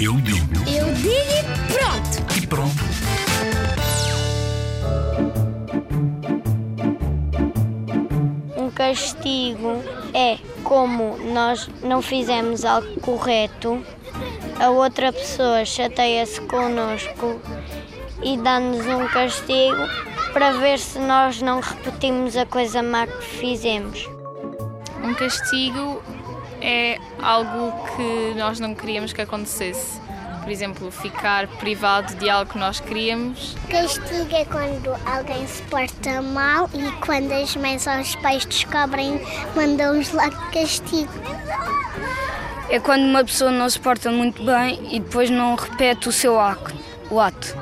Eu digo Eu digo e pronto. e pronto. Um castigo é como nós não fizemos algo correto, a outra pessoa chateia-se connosco e dá-nos um castigo para ver se nós não repetimos a coisa má que fizemos. Um castigo é algo que nós não queríamos que acontecesse. Por exemplo, ficar privado de algo que nós queríamos. Castigo é quando alguém se porta mal e quando as mães ou os pais descobrem, mandam-os lá de castigo. É quando uma pessoa não se porta muito bem e depois não repete o seu ato. O ato.